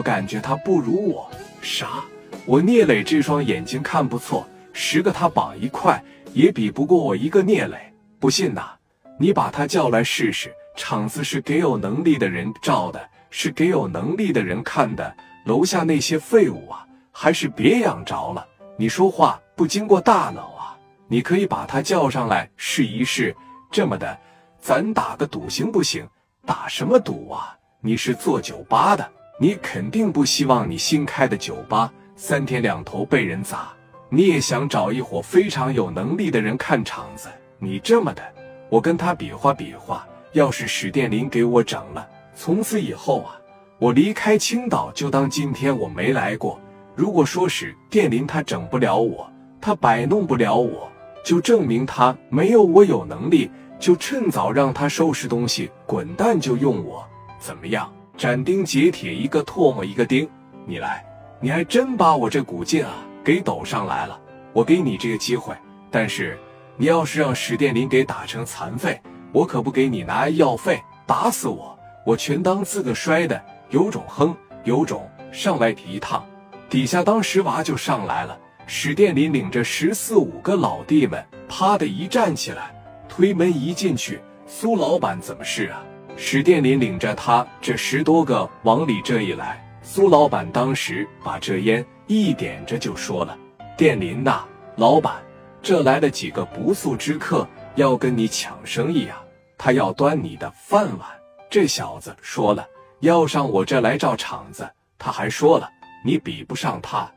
我感觉他不如我。啥？我聂磊这双眼睛看不错，十个他绑一块也比不过我一个聂磊。不信呐，你把他叫来试试。场子是给有能力的人照的，是给有能力的人看的。楼下那些废物啊，还是别养着了。你说话不经过大脑啊！你可以把他叫上来试一试。这么的，咱打个赌行不行？打什么赌啊？你是做酒吧的，你肯定不希望你新开的酒吧三天两头被人砸。你也想找一伙非常有能力的人看场子。你这么的，我跟他比划比划。要是史殿林给我整了，从此以后啊，我离开青岛就当今天我没来过。如果说史殿林他整不了我，他摆弄不了我，就证明他没有我有能力，就趁早让他收拾东西滚蛋，就用我怎么样？斩钉截铁，一个唾沫一个钉。你来，你还真把我这股劲啊给抖上来了。我给你这个机会，但是你要是让史殿林给打成残废。我可不给你拿医药费，打死我，我全当自个摔的。有种哼，有种上来一趟，底下当时娃就上来了。史殿林领着十四五个老弟们，啪的一站起来，推门一进去，苏老板怎么是啊？史殿林领着他这十多个往里这一来，苏老板当时把这烟一点着就说了：“殿林呐，老板，这来了几个不速之客。”要跟你抢生意啊！他要端你的饭碗。这小子说了要上我这来照场子，他还说了你比不上他，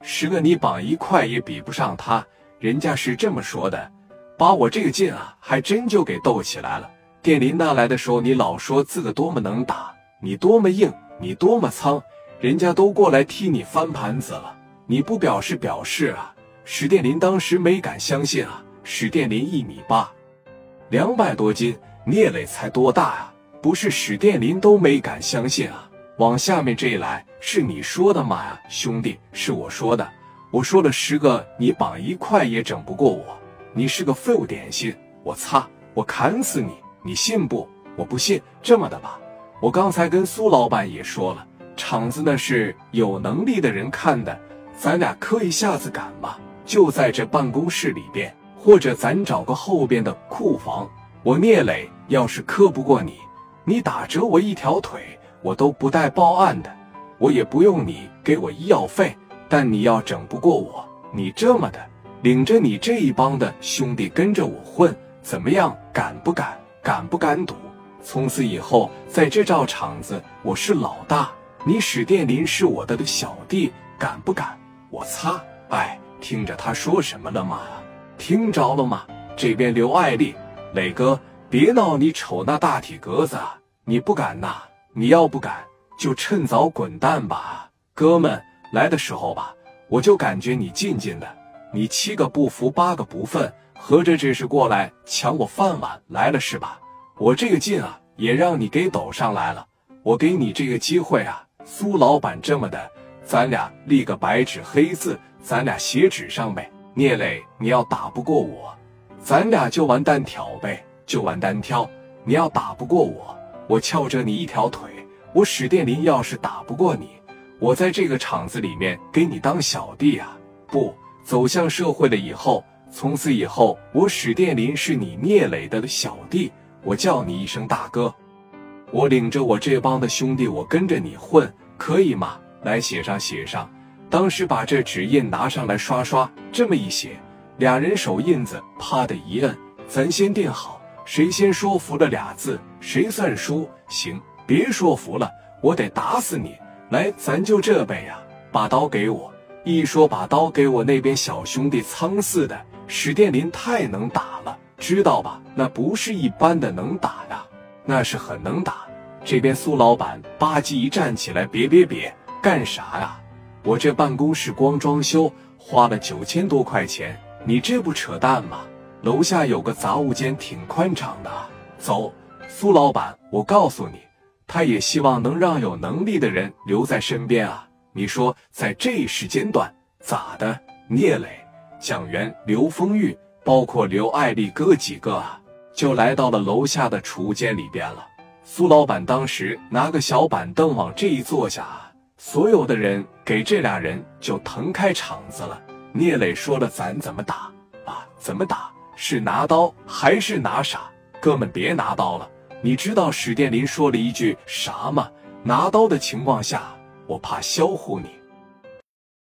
十个你绑一块也比不上他。人家是这么说的，把我这个劲啊，还真就给斗起来了。店里那来的时候，你老说自个多么能打，你多么硬，你多么苍，人家都过来踢你翻盘子了，你不表示表示啊？史殿林当时没敢相信啊。史殿林一米八，两百多斤，聂磊才多大啊？不是史殿林都没敢相信啊！往下面这一来，是你说的吗呀，兄弟？是我说的，我说了十个，你绑一块也整不过我。你是个废物点心，我擦，我砍死你！你信不？我不信。这么的吧，我刚才跟苏老板也说了，厂子那是有能力的人看的，咱俩磕一下子敢吗？就在这办公室里边。或者咱找个后边的库房，我聂磊要是磕不过你，你打折我一条腿，我都不带报案的，我也不用你给我医药费。但你要整不过我，你这么的领着你这一帮的兄弟跟着我混，怎么样？敢不敢？敢不敢赌？从此以后，在这照场子，我是老大，你史殿林是我的小弟，敢不敢？我擦！哎，听着他说什么了吗？听着了吗？这边刘爱丽，磊哥，别闹！你瞅那大体格子，你不敢呐？你要不敢，就趁早滚蛋吧，哥们！来的时候吧，我就感觉你静静的，你七个不服八个不忿，合着这是过来抢我饭碗来了是吧？我这个劲啊，也让你给抖上来了。我给你这个机会啊，苏老板这么的，咱俩立个白纸黑字，咱俩写纸上呗。聂磊，你要打不过我，咱俩就玩单挑呗，就玩单挑。你要打不过我，我翘着你一条腿。我史殿林要是打不过你，我在这个厂子里面给你当小弟啊！不，走向社会了以后，从此以后，我史殿林是你聂磊的小弟，我叫你一声大哥。我领着我这帮的兄弟，我跟着你混，可以吗？来，写上，写上。当时把这纸印拿上来刷刷，这么一写，俩人手印子啪的一摁，咱先定好，谁先说服了俩字，谁算输。行，别说服了，我得打死你。来，咱就这呗呀，把刀给我。一说把刀给我，那边小兄弟苍似的，史殿林太能打了，知道吧？那不是一般的能打呀，那是很能打。这边苏老板吧唧一站起来，别别别，干啥呀？我这办公室光装修花了九千多块钱，你这不扯淡吗？楼下有个杂物间，挺宽敞的。走，苏老板，我告诉你，他也希望能让有能力的人留在身边啊。你说在这时间段咋的？聂磊、蒋元、刘丰玉，包括刘爱丽哥几个啊，就来到了楼下的储物间里边了。苏老板当时拿个小板凳往这一坐下。所有的人给这俩人就腾开场子了。聂磊说了：“咱怎么打啊？怎么打？是拿刀还是拿啥？哥们，别拿刀了。你知道史殿林说了一句啥吗？拿刀的情况下，我怕销户你。”